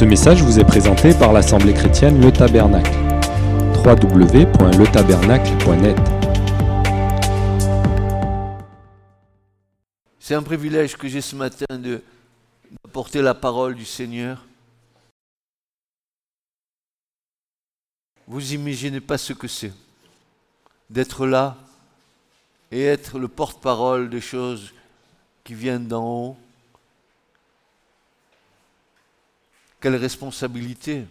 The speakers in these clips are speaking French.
Ce message vous est présenté par l'Assemblée chrétienne Le Tabernacle. www.letabernacle.net C'est un privilège que j'ai ce matin de d'apporter la parole du Seigneur. Vous imaginez pas ce que c'est d'être là et être le porte-parole des choses qui viennent d'en haut. Quelle responsabilité.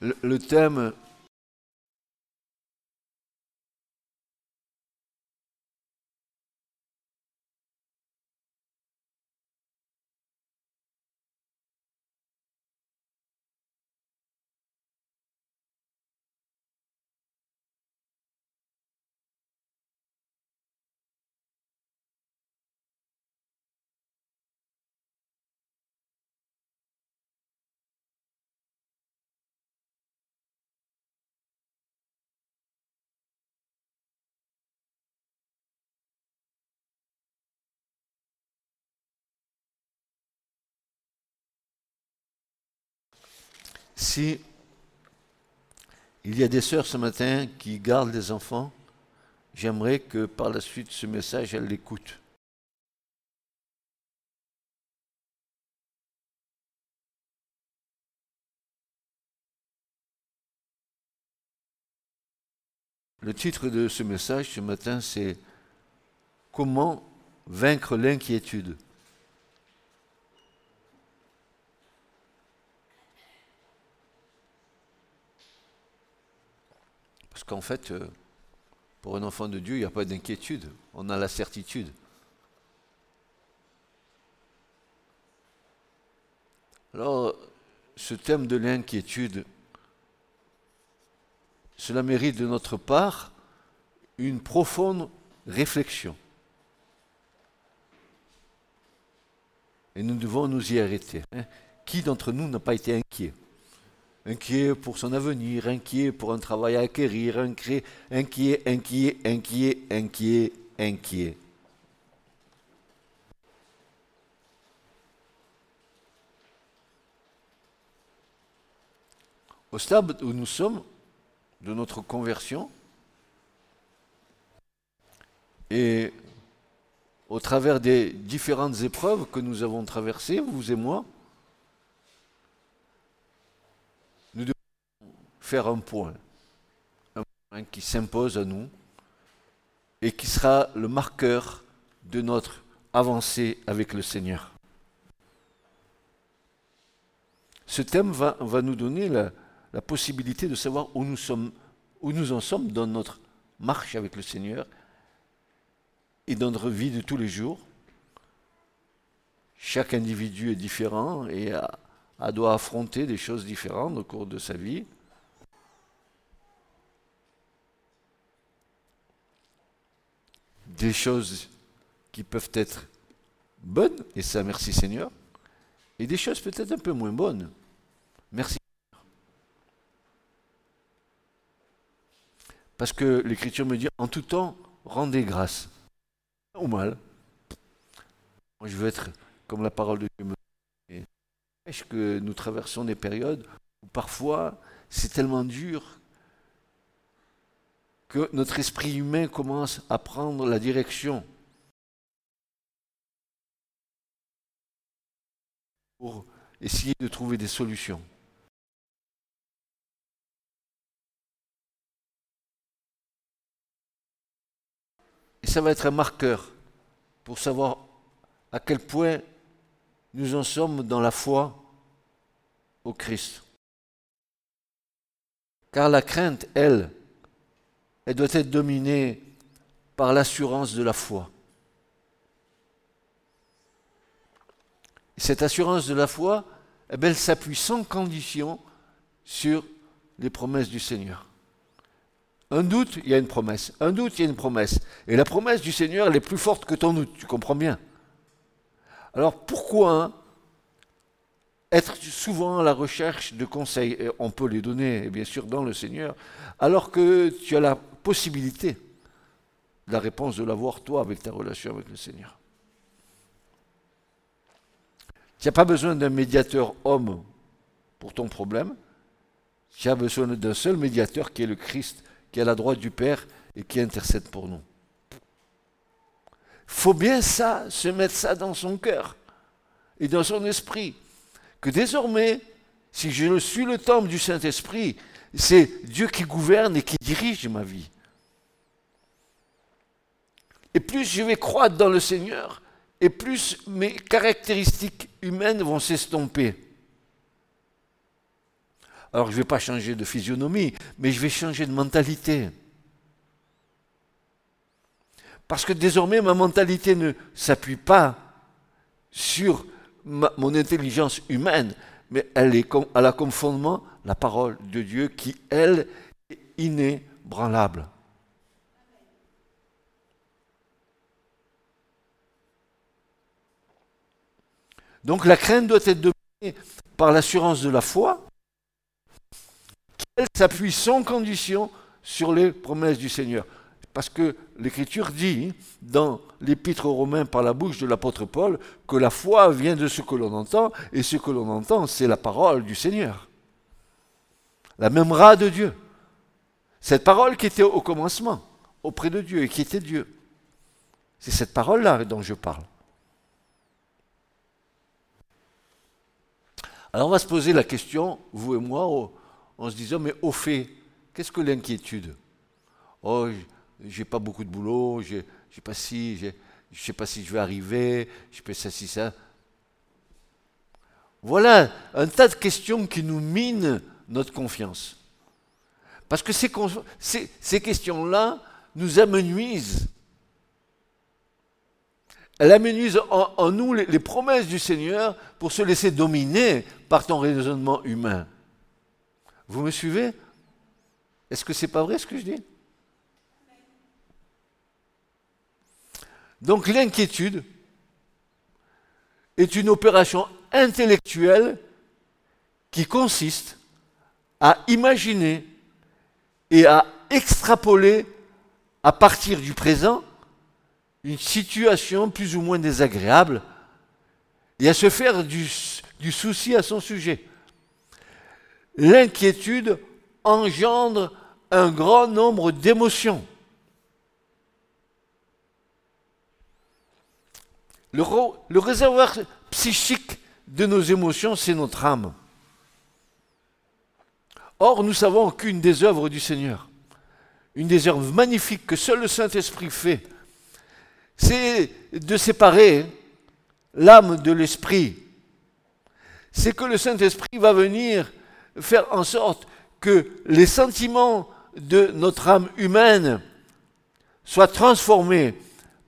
Le, thème Si il y a des sœurs ce matin qui gardent des enfants, j'aimerais que par la suite ce message, elles l'écoutent. Le titre de ce message ce matin, c'est Comment vaincre l'inquiétude Parce qu'en fait, euh, pour un enfant de Dieu, il n'y a pas d'inquiétude. On a la certitude. Alors, ce thème de l'inquiétude, cela mérite de notre part une profonde réflexion. Et nous devons nous y arrêter. hein. Qui d'entre nous n'a pas été inquiet? Inquiet pour son avenir, inquiet pour un travail à acquérir, inquiet, inquiet, inquiet, inquiet, inquiet, inquiet. Au stade où nous sommes de notre conversion, et au travers des différentes épreuves que nous avons traversées, vous et moi, nous devons faire un point, un point qui s'impose à nous et qui sera le marqueur de notre avancée avec le Seigneur. Ce thème va, va nous donner la, possibilité de savoir où nous, sommes, où nous en sommes dans notre marche avec le Seigneur et dans notre vie de tous les jours. Chaque individu est différent et doit affronter des choses différentes au cours de sa vie. Des choses qui peuvent être bonnes, et ça merci Seigneur, et des choses peut-être un peu moins bonnes. Merci. Parce que l'Écriture me dit, en tout temps, rendez grâce. Ou mal. Moi, je veux être comme la parole de Dieu me dit. Que nous traversons des périodes où parfois c'est tellement dur que notre esprit humain commence à prendre la direction pour essayer de trouver des solutions. Et ça va être un marqueur pour savoir à quel point nous en sommes dans la foi au Christ. Car la crainte, elle, elle doit être dominée par l'assurance de la foi. Et cette assurance de la foi, eh bien, elle s'appuie sans condition sur les promesses du Seigneur. Un doute, il y a une promesse. Un doute, il y a une promesse. Et la promesse du Seigneur, elle est plus forte que ton doute, tu comprends bien. Alors pourquoi hein, être souvent à la recherche de conseils? On peut les donner, bien sûr, dans le Seigneur, alors que tu as la possibilité la réponse de l'avoir toi avec ta relation avec le Seigneur. Tu n'as pas besoin d'un médiateur homme pour ton problème. Tu as besoin d'un seul médiateur qui est le Christ, qui est à la droite du Père et qui intercède pour nous. Faut bien ça, se mettre ça dans son cœur et dans son esprit, que désormais, si je suis le temple du Saint-Esprit, c'est Dieu qui gouverne et qui dirige ma vie. Et plus je vais croître dans le Seigneur, et plus mes caractéristiques humaines vont s'estomper. Alors je ne vais pas changer de physionomie, mais je vais changer de mentalité. Parce que désormais, ma mentalité ne s'appuie pas sur mon intelligence humaine, mais elle, est, elle a comme fondement la parole de Dieu qui, elle, est inébranlable. Donc la crainte doit être dominée par l'assurance de la foi, qui elle s'appuie sans condition sur les promesses du Seigneur. Parce que l'Écriture dit dans l'Épître aux Romains par la bouche de l'apôtre Paul que la foi vient de ce que l'on entend, et ce que l'on entend, c'est la parole du Seigneur. La même rat de Dieu. Cette parole qui était au commencement, auprès de Dieu, et qui était Dieu. C'est cette parole-là dont je parle. Alors on va se poser la question, vous et moi, en se disant, mais au fait, qu'est-ce que l'inquiétude? Oh, j'ai pas beaucoup de boulot, je sais pas si, je sais pas si je vais arriver, je sais pas si ça. Voilà un tas de questions qui nous minent notre confiance. Parce que ces, ces, questions-là nous amenuisent. Elles amenuisent en, nous les, les, promesses du Seigneur pour se laisser dominer par ton raisonnement humain. Vous me suivez? Est-ce que c'est pas vrai ce que je dis? Donc l'inquiétude est une opération intellectuelle qui consiste à imaginer et à extrapoler à partir du présent une situation plus ou moins désagréable et à se faire du, souci à son sujet. L'inquiétude engendre un grand nombre d'émotions. Le, réservoir psychique de nos émotions, c'est notre âme. Or, nous savons qu'une des œuvres du Seigneur, une des œuvres magnifiques que seul le Saint-Esprit fait, c'est de séparer l'âme de l'esprit. C'est que le Saint-Esprit va venir faire en sorte que les sentiments de notre âme humaine soient transformés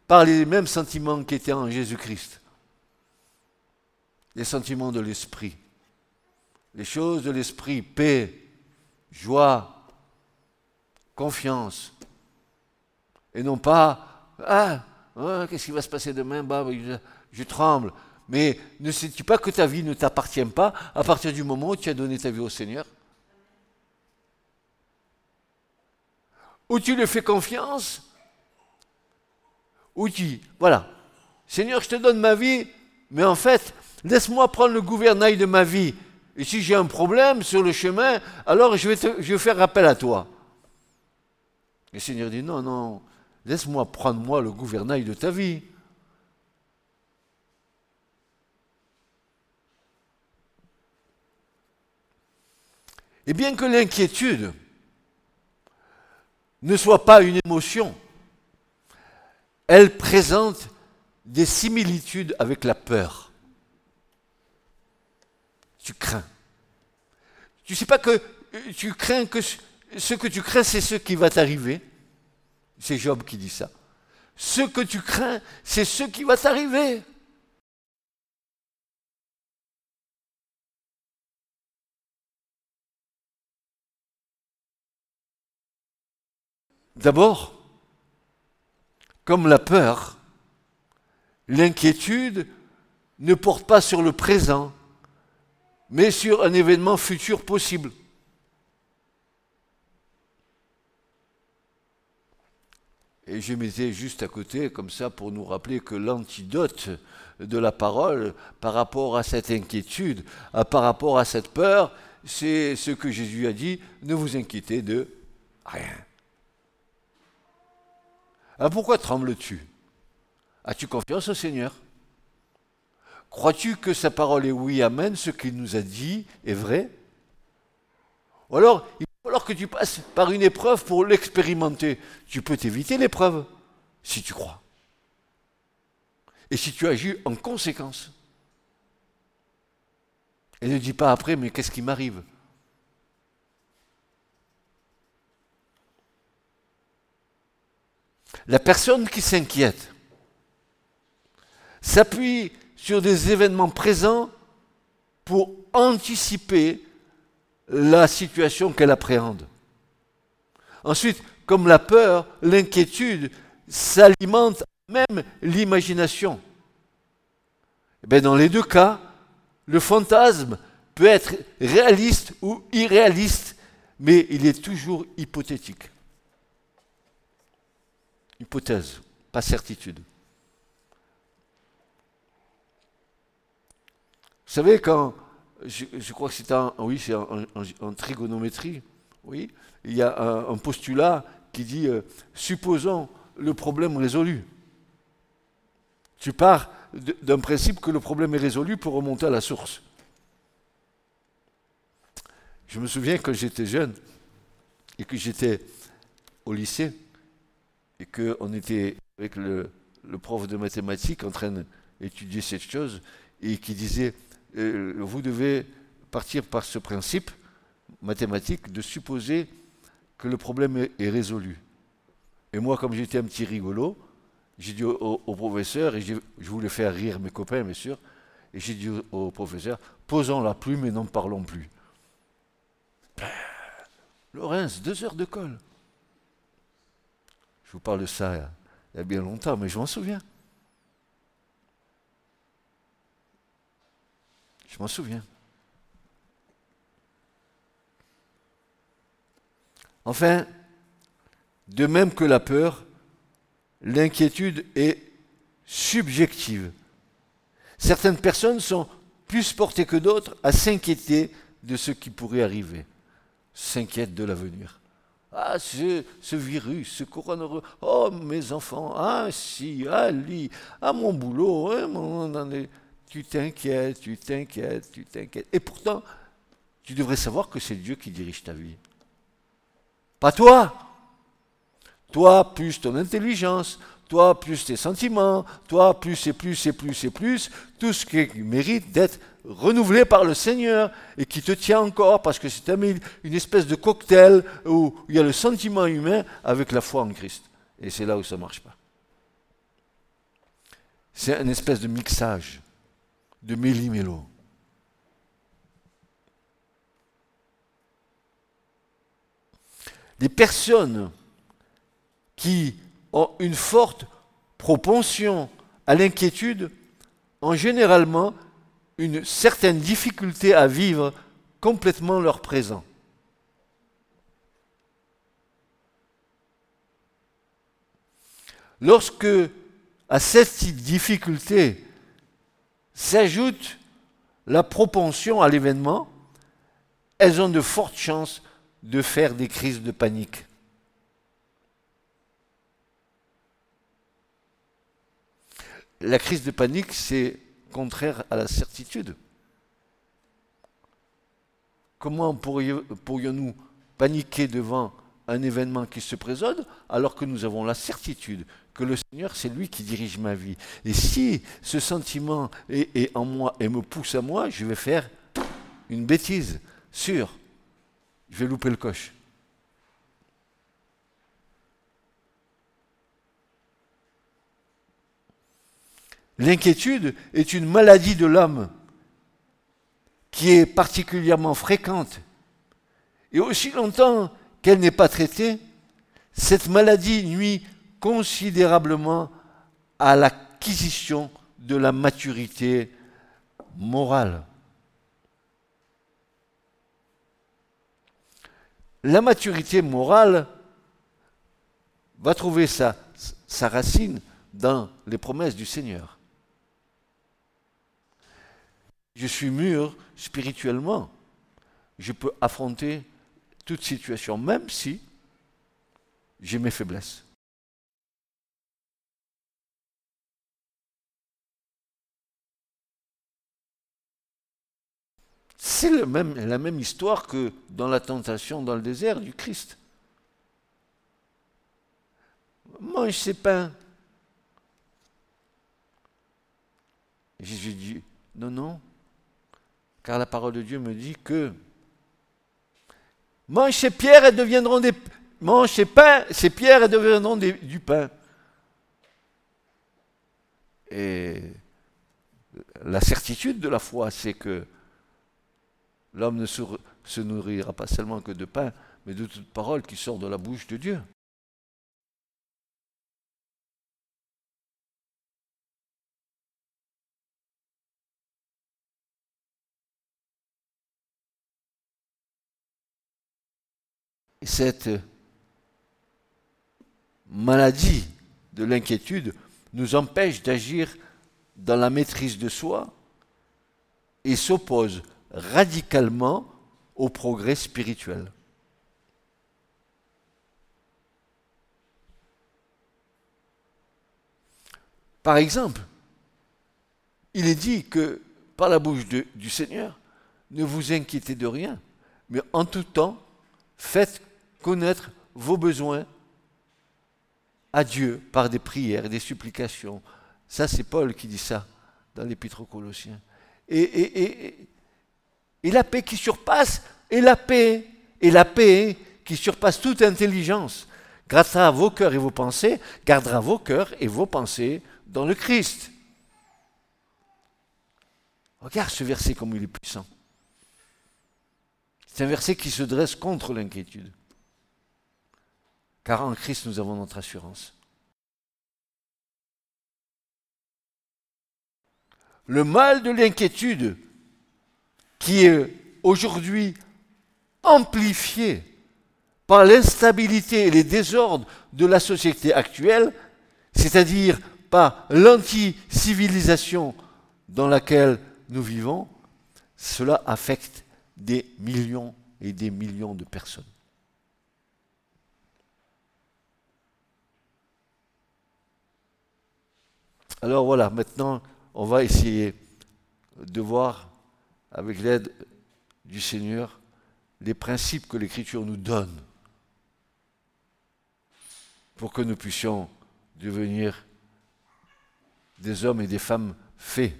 par les mêmes sentiments qui étaient en Jésus-Christ. Les sentiments de l'esprit. Les choses de l'esprit, paix, joie, confiance. Et non pas, ah, qu'est-ce qui va se passer demain? Bah, je, tremble. Mais ne sais-tu pas que ta vie ne t'appartient pas à partir du moment où tu as donné ta vie au Seigneur? Où tu lui fais confiance? Outil. Voilà. Seigneur, je te donne ma vie, mais en fait, laisse-moi prendre le gouvernail de ma vie. Et si j'ai un problème sur le chemin, alors je vais, je vais faire appel à toi. Le Seigneur dit, non, non, laisse-moi prendre moi le gouvernail de ta vie. Et bien que l'inquiétude ne soit pas une émotion, elle présente des similitudes avec la peur. Tu crains. Tu ne sais pas que tu crains que ce que tu crains, c'est ce qui va t'arriver. C'est Job qui dit ça. Ce que tu crains, c'est ce qui va t'arriver. D'abord, comme la peur, l'inquiétude ne porte pas sur le présent, mais sur un événement futur possible. Et je mettais juste à côté, comme ça, pour nous rappeler que l'antidote de la parole par rapport à cette inquiétude, par rapport à cette peur, c'est ce que Jésus a dit, ne vous inquiétez de rien. Alors pourquoi trembles-tu? As-tu confiance au Seigneur? Crois-tu que sa parole est oui, amen, ce qu'il nous a dit est vrai? Ou alors, falloir que tu passes par une épreuve pour l'expérimenter. Tu peux t'éviter l'épreuve si tu crois. Et si tu agis en conséquence. Et ne dis pas après, mais qu'est-ce qui m'arrive? La personne qui s'inquiète s'appuie sur des événements présents pour anticiper la situation qu'elle appréhende. Ensuite, comme la peur, l'inquiétude s'alimente même l'imagination. Eh dans les deux cas, le fantasme peut être réaliste ou irréaliste, mais il est toujours hypothétique. Hypothèse, pas certitude. Vous savez, quand, je, crois que c'est en, oui, c'est en, trigonométrie, oui, il y a un, postulat qui dit, euh, supposons le problème résolu. Tu pars d'un principe que le problème est résolu pour remonter à la source. Je me souviens quand j'étais jeune et que j'étais au lycée et qu'on était avec le, prof de mathématiques en train d'étudier cette chose et qui disait vous devez partir par ce principe mathématique de supposer que le problème est, résolu. Et moi, comme j'étais un petit rigolo, j'ai dit au, professeur, et je voulais faire rire mes copains, bien sûr, et j'ai dit au, professeur, posons la plume et n'en parlons plus. Ben, Laurence, deux heures de colle. Je vous parle de ça il y a bien longtemps, mais je m'en souviens. Je m'en souviens. Enfin, de même que la peur, l'inquiétude est subjective. Certaines personnes sont plus portées que d'autres à s'inquiéter de ce qui pourrait arriver, s'inquiètent de l'avenir. Ah, ce, virus, ce coronavirus, oh mes enfants, ah si, ah lui, ah mon boulot, hein, mon, tu t'inquiètes, tu t'inquiètes, tu t'inquiètes. Et pourtant, tu devrais savoir que c'est Dieu qui dirige ta vie. Pas toi. Toi, plus ton intelligence, toi, plus tes sentiments, toi, plus et plus et plus et plus, tout ce qui mérite d'être renouvelé par le Seigneur et qui te tient encore parce que c'est une espèce de cocktail où il y a le sentiment humain avec la foi en Christ. Et c'est là où ça ne marche pas. C'est une espèce de mixage de méli-mélo. Les personnes qui ont une forte propension à l'inquiétude ont généralement une certaine difficulté à vivre complètement leur présent. Lorsque à cette difficulté s'ajoute la propension à l'événement, elles ont de fortes chances de faire des crises de panique. La crise de panique, c'est contraire à la certitude. Comment pourrions-nous paniquer devant un événement qui se présente alors que nous avons la certitude que le Seigneur, c'est lui qui dirige ma vie. Et si ce sentiment est, en moi et me pousse à moi, je vais faire une bêtise, sûr. Je vais louper le coche. L'inquiétude est une maladie de l'homme qui est particulièrement fréquente. Et aussi longtemps qu'elle n'est pas traitée, cette maladie nuit considérablement à l'acquisition de la maturité morale. La maturité morale va trouver sa sa racine dans les promesses du Seigneur. Je suis mûr spirituellement. Je peux affronter toute situation, même si j'ai mes faiblesses. C'est la même histoire que dans la tentation dans le désert du Christ. Mange ces pains. Jésus dit, non, non, car la parole de Dieu me dit que mange ces pierres et deviendront des ces pains, ces pierres et deviendront du pain. Et la certitude de la foi, c'est que L'homme ne se, nourrira pas seulement que de pain, mais de toute parole qui sort de la bouche de Dieu. Cette maladie de l'inquiétude nous empêche d'agir dans la maîtrise de soi et s'oppose radicalement au progrès spirituel. Par exemple, il est dit que par la bouche du Seigneur, ne vous inquiétez de rien, mais en tout temps, faites connaître vos besoins à Dieu par des prières des supplications. Ça, c'est Paul qui dit ça dans l'Épître aux Colossiens. et, et la paix qui surpasse, et la paix, et la paix qui surpasse toute intelligence, gardera vos cœurs et vos pensées, gardera vos cœurs et vos pensées dans le Christ. Regarde ce verset comme il est puissant. C'est un verset qui se dresse contre l'inquiétude. Car en Christ, nous avons notre assurance. Le mal de l'inquiétude qui est aujourd'hui amplifié par l'instabilité et les désordres de la société actuelle, c'est-à-dire par l'anti-civilisation dans laquelle nous vivons, cela affecte des millions et des millions de personnes. Alors voilà, maintenant, on va essayer de voir avec l'aide du Seigneur, les principes que l'Écriture nous donne pour que nous puissions devenir des hommes et des femmes faits.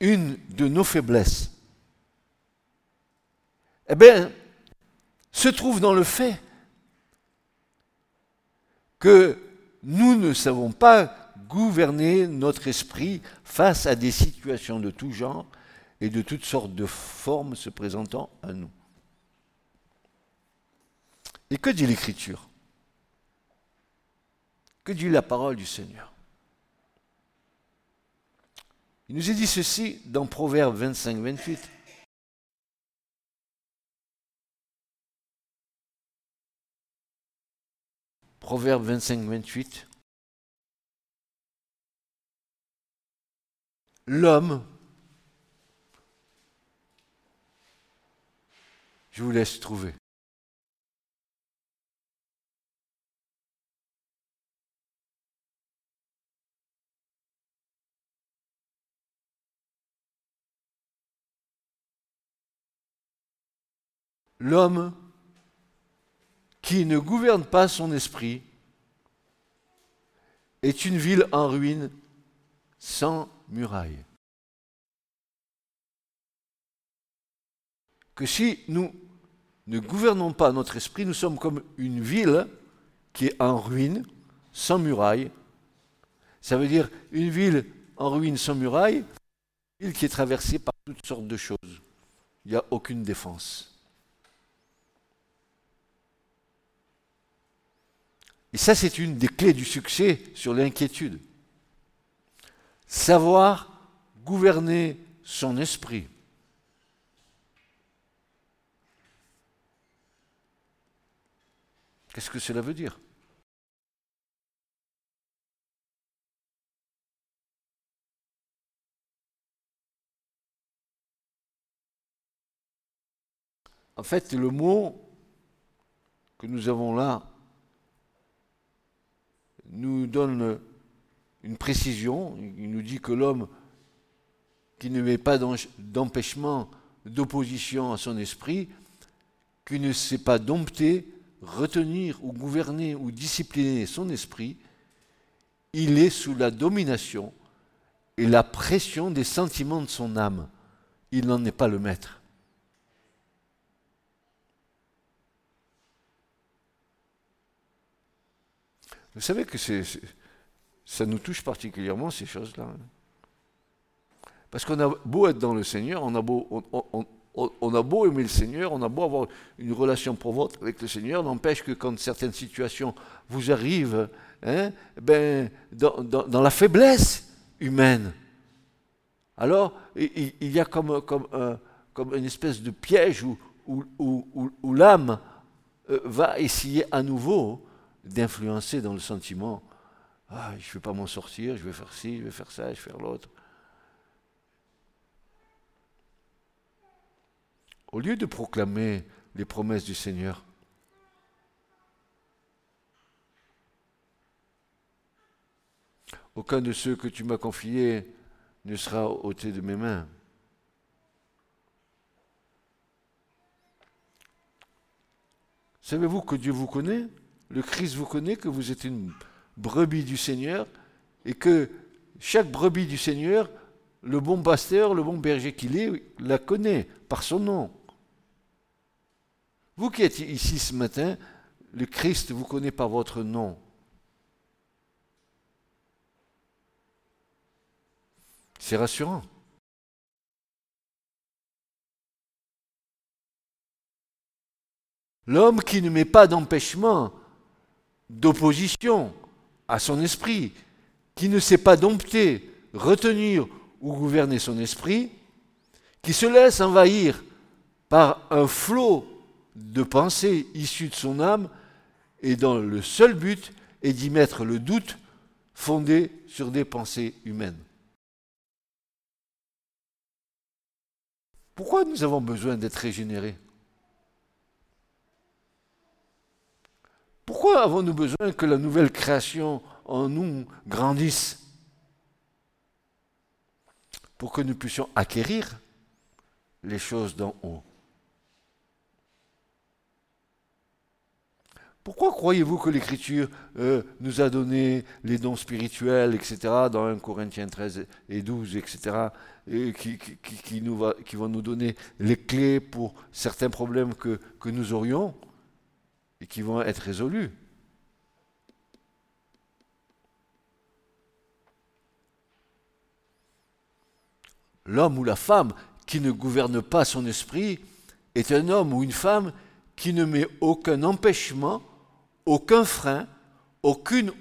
Une de nos faiblesses, eh bien, se trouve dans le fait que nous ne savons pas gouverner notre esprit face à des situations de tout genre et de toutes sortes de formes se présentant à nous. Et que dit l'Écriture? Que dit la parole du Seigneur? Il nous est dit ceci dans Proverbe 25-28. Proverbe 25, 28. L'homme, je vous laisse trouver. L'homme qui ne gouverne pas son esprit est une ville en ruine sans murailles. Que si nous ne gouvernons pas notre esprit, nous sommes comme une ville qui est en ruine, sans murailles. Ça veut dire une ville en ruine sans murailles, une ville qui est traversée par toutes sortes de choses. Il n'y a aucune défense. Et ça, c'est une des clés du succès sur l'inquiétude. Savoir gouverner son esprit. Qu'est-ce que cela veut dire? En fait, le mot que nous avons là nous donne une précision. Il nous dit que l'homme qui ne met pas d'empêchement, d'opposition à son esprit, qui ne sait pas dompter, retenir ou gouverner ou discipliner son esprit, il est sous la domination et la pression des sentiments de son âme. Il n'en est pas le maître. Vous savez que ça nous touche particulièrement, ces choses-là. Parce qu'on a beau être dans le Seigneur, on a beau, on, a beau aimer le Seigneur, on a beau avoir une relation profonde avec le Seigneur, n'empêche que quand certaines situations vous arrivent, hein, ben, dans, la faiblesse humaine, alors il, y a comme, comme, comme une espèce de piège où, où, l'âme euh, va essayer à nouveau d'influencer dans le sentiment ah, je ne vais pas m'en sortir, je vais faire ci, je vais faire ça, je vais faire l'autre. Au lieu de proclamer les promesses du Seigneur, aucun de ceux que tu m'as confiés ne sera ôté de mes mains. Savez-vous que Dieu vous connaît? Le Christ vous connaît, que vous êtes une brebis du Seigneur, et que chaque brebis du Seigneur, le bon pasteur, le bon berger qu'il est, la connaît par son nom. Vous qui êtes ici ce matin, le Christ vous connaît par votre nom. C'est rassurant. L'homme qui ne met pas d'empêchement d'opposition à son esprit, qui ne sait pas dompter, retenir ou gouverner son esprit, qui se laisse envahir par un flot de pensées issues de son âme, et dont le seul but est d'y mettre le doute fondé sur des pensées humaines. Pourquoi nous avons besoin d'être régénérés? Pourquoi avons-nous besoin que la nouvelle création en nous grandisse Pour que nous puissions acquérir les choses d'en haut? Pourquoi croyez-vous que l'Écriture euh, nous a donné les dons spirituels, etc., dans 1 Corinthiens 13 et 12, etc., et qui, vont nous donner les clés pour certains problèmes que nous aurions? Et qui vont être résolus. L'homme ou la femme qui ne gouverne pas son esprit est un homme ou une femme qui ne met aucun empêchement, aucun frein, aucune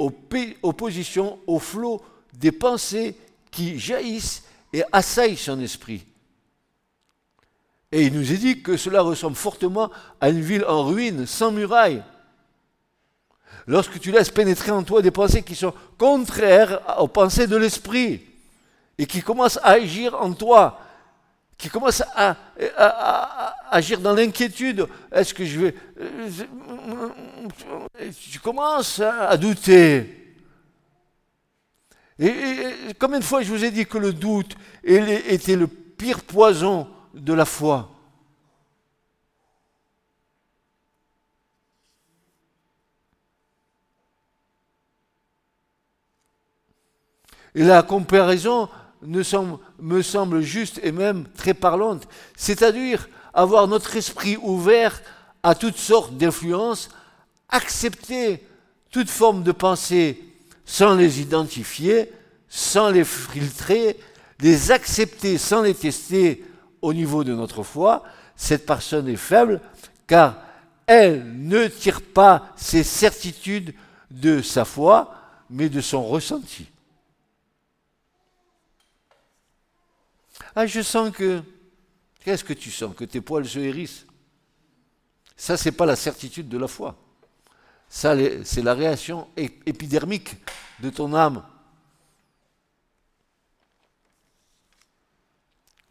opposition au flot des pensées qui jaillissent et assaillent son esprit. Et il nous est dit que cela ressemble fortement à une ville en ruine, sans murailles. Lorsque tu laisses pénétrer en toi des pensées qui sont contraires aux pensées de l'esprit et qui commencent à agir en toi, qui commencent à, agir dans l'inquiétude, est-ce que je vais... Tu commences à douter. Et, combien de fois je vous ai dit que le doute était le pire poison de la foi. Et la comparaison me semble juste et même très parlante, c'est-à-dire avoir notre esprit ouvert à toutes sortes d'influences, accepter toute forme de pensée sans les identifier, sans les filtrer, les accepter sans les tester au niveau de notre foi, cette personne est faible car elle ne tire pas ses certitudes de sa foi, mais de son ressenti. Ah, je sens que... Qu'est-ce que tu sens? Que tes poils se hérissent Ça, ce n'est pas la certitude de la foi. Ça, c'est la réaction épidermique de ton âme.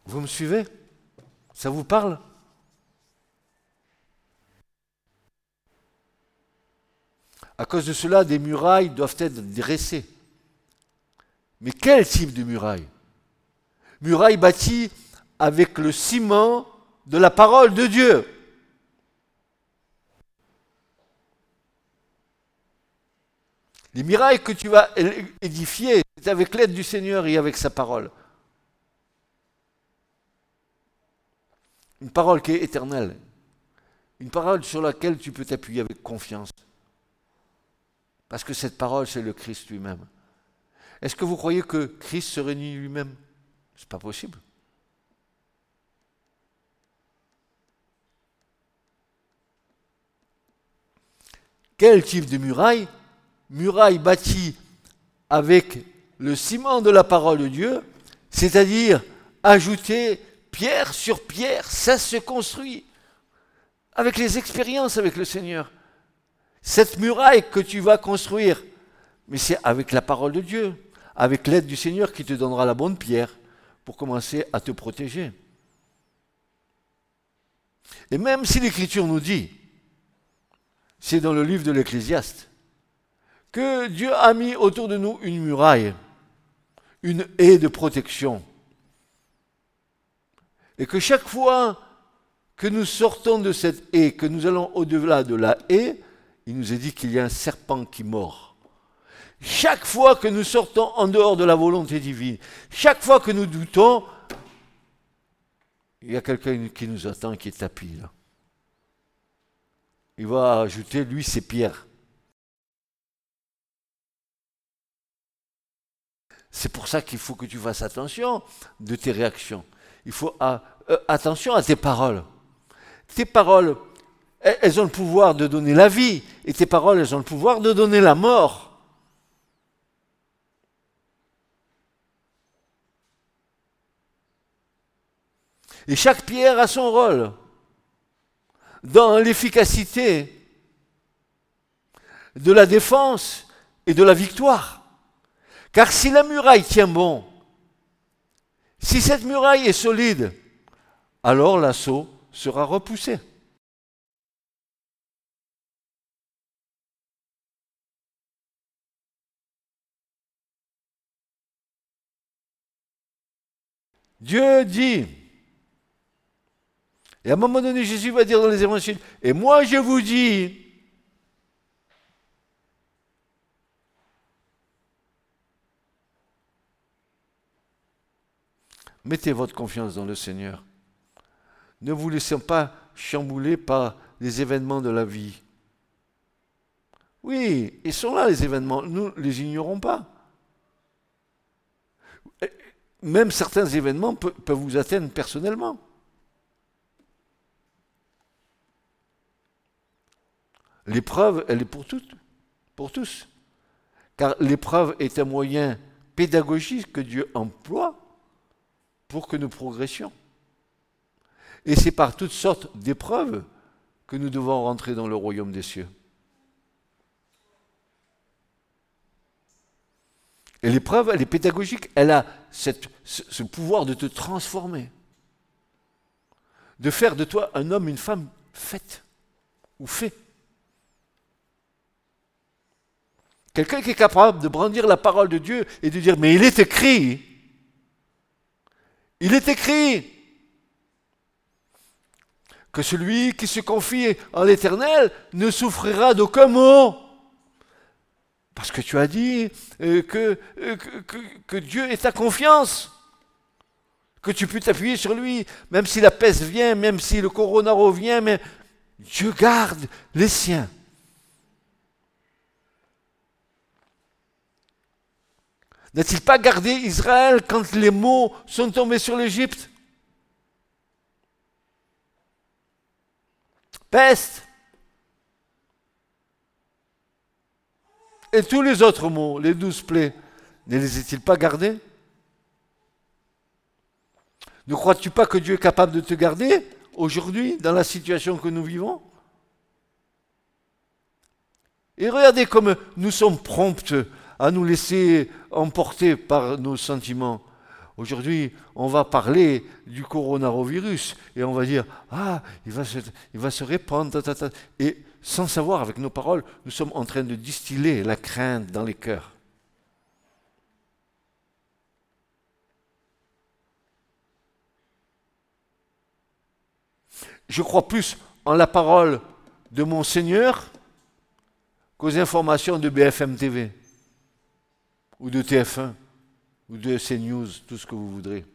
Vous me suivez? Ça vous parle? À cause de cela, des murailles doivent être dressées. Mais quel type de muraille? Muraille bâtie avec le ciment de la parole de Dieu. Les murailles que tu vas édifier, c'est avec l'aide du Seigneur et avec sa parole. Une parole qui est éternelle. Une parole sur laquelle tu peux t'appuyer avec confiance. Parce que cette parole, c'est le Christ lui-même. Est-ce que vous croyez que Christ se réunit lui-même? Ce n'est pas possible. Quel type de muraille? Muraille bâtie avec le ciment de la parole de Dieu, c'est-à-dire ajouter pierre sur pierre, ça se construit avec les expériences avec le Seigneur. Cette muraille que tu vas construire, mais c'est avec la parole de Dieu, avec l'aide du Seigneur qui te donnera la bonne pierre pour commencer à te protéger. Et même si l'Écriture nous dit, c'est dans le livre de l'Ecclésiaste, que Dieu a mis autour de nous une muraille, une haie de protection, et que chaque fois que nous sortons de cette haie, que nous allons au-delà de la haie, il nous est dit qu'il y a un serpent qui mord. Chaque fois que nous sortons en dehors de la volonté divine, chaque fois que nous doutons, il y a quelqu'un qui nous attend qui est tapis là. Il va ajouter, lui, ses pierres. C'est pour ça qu'il faut que tu fasses attention de tes réactions. Il faut ah, euh, attention à tes paroles. Tes paroles, elles ont le pouvoir de donner la vie, et tes paroles, elles ont le pouvoir de donner la mort. Et chaque pierre a son rôle dans l'efficacité de la défense et de la victoire. Car si la muraille tient bon, si cette muraille est solide, alors l'assaut sera repoussé. Dieu dit, et à un moment donné, Jésus va dire dans les évangiles, et moi je vous dis, mettez votre confiance dans le Seigneur. Ne vous laissez pas chambouler par les événements de la vie. Oui, ils sont là les événements, nous ne les ignorons pas. Même certains événements peuvent vous atteindre personnellement. L'épreuve, elle est pour toutes, pour tous. Car l'épreuve est un moyen pédagogique que Dieu emploie pour que nous progressions. Et c'est par toutes sortes d'épreuves que nous devons rentrer dans le royaume des cieux. Et l'épreuve, elle est pédagogique, elle a ce pouvoir de te transformer, de faire de toi un homme, une femme faite ou fait. Quelqu'un qui est capable de brandir la parole de Dieu et de dire, mais il est écrit, il est écrit que celui qui se confie en l'Éternel ne souffrira d'aucun mot. Parce que tu as dit euh, euh, que, que, Dieu est ta confiance. Que tu peux t'appuyer sur lui, même si la peste vient, même si le corona revient, mais Dieu garde les siens. N'a-t-il pas gardé Israël quand les mots sont tombés sur l'Égypte? Peste. Et tous les autres mots, les douze plaies, ne les est-il pas gardés? Ne crois-tu pas que Dieu est capable de te garder aujourd'hui dans la situation que nous vivons? Et regardez comme nous sommes prompts à nous laisser emporter par nos sentiments. Aujourd'hui, on va parler du coronavirus et on va dire Ah, il va se, il va se répandre. Et sans savoir, avec nos paroles, nous sommes en train de distiller la crainte dans les cœurs. Je crois plus en la parole de mon Seigneur qu'aux informations de BFM TV ou de TF1 ou de CNews, tout ce que vous voudrez.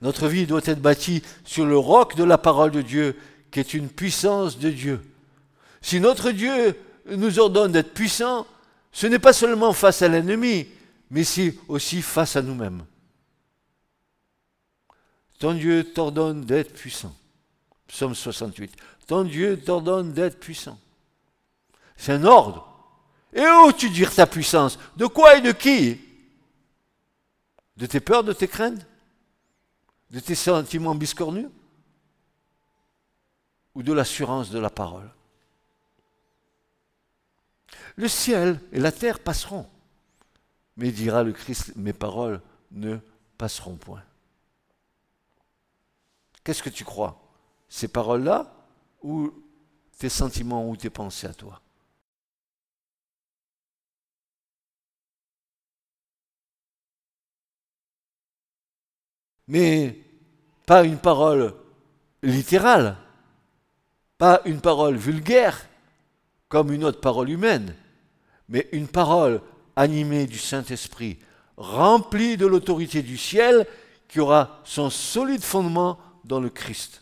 Notre vie doit être bâtie sur le roc de la parole de Dieu, qui est une puissance de Dieu. Si notre Dieu nous ordonne d'être puissants, ce n'est pas seulement face à l'ennemi, mais aussi face à nous-mêmes. Ton Dieu t'ordonne d'être puissant. Psaume 68. Ton Dieu t'ordonne d'être puissant. C'est un ordre. Et où tu dire ta puissance? De quoi et de qui? De tes peurs, de tes craintes? De tes sentiments biscornus? Ou de l'assurance de la parole? Le ciel et la terre passeront. Mais dira le Christ, mes paroles ne passeront point. Qu'est-ce que tu crois? Ces paroles-là ou tes sentiments ou tes pensées à toi? Mais pas une parole littérale, pas une parole vulgaire comme une autre parole humaine, mais une parole animée du Saint-Esprit, remplie de l'autorité du ciel, qui aura son solide fondement dans le Christ.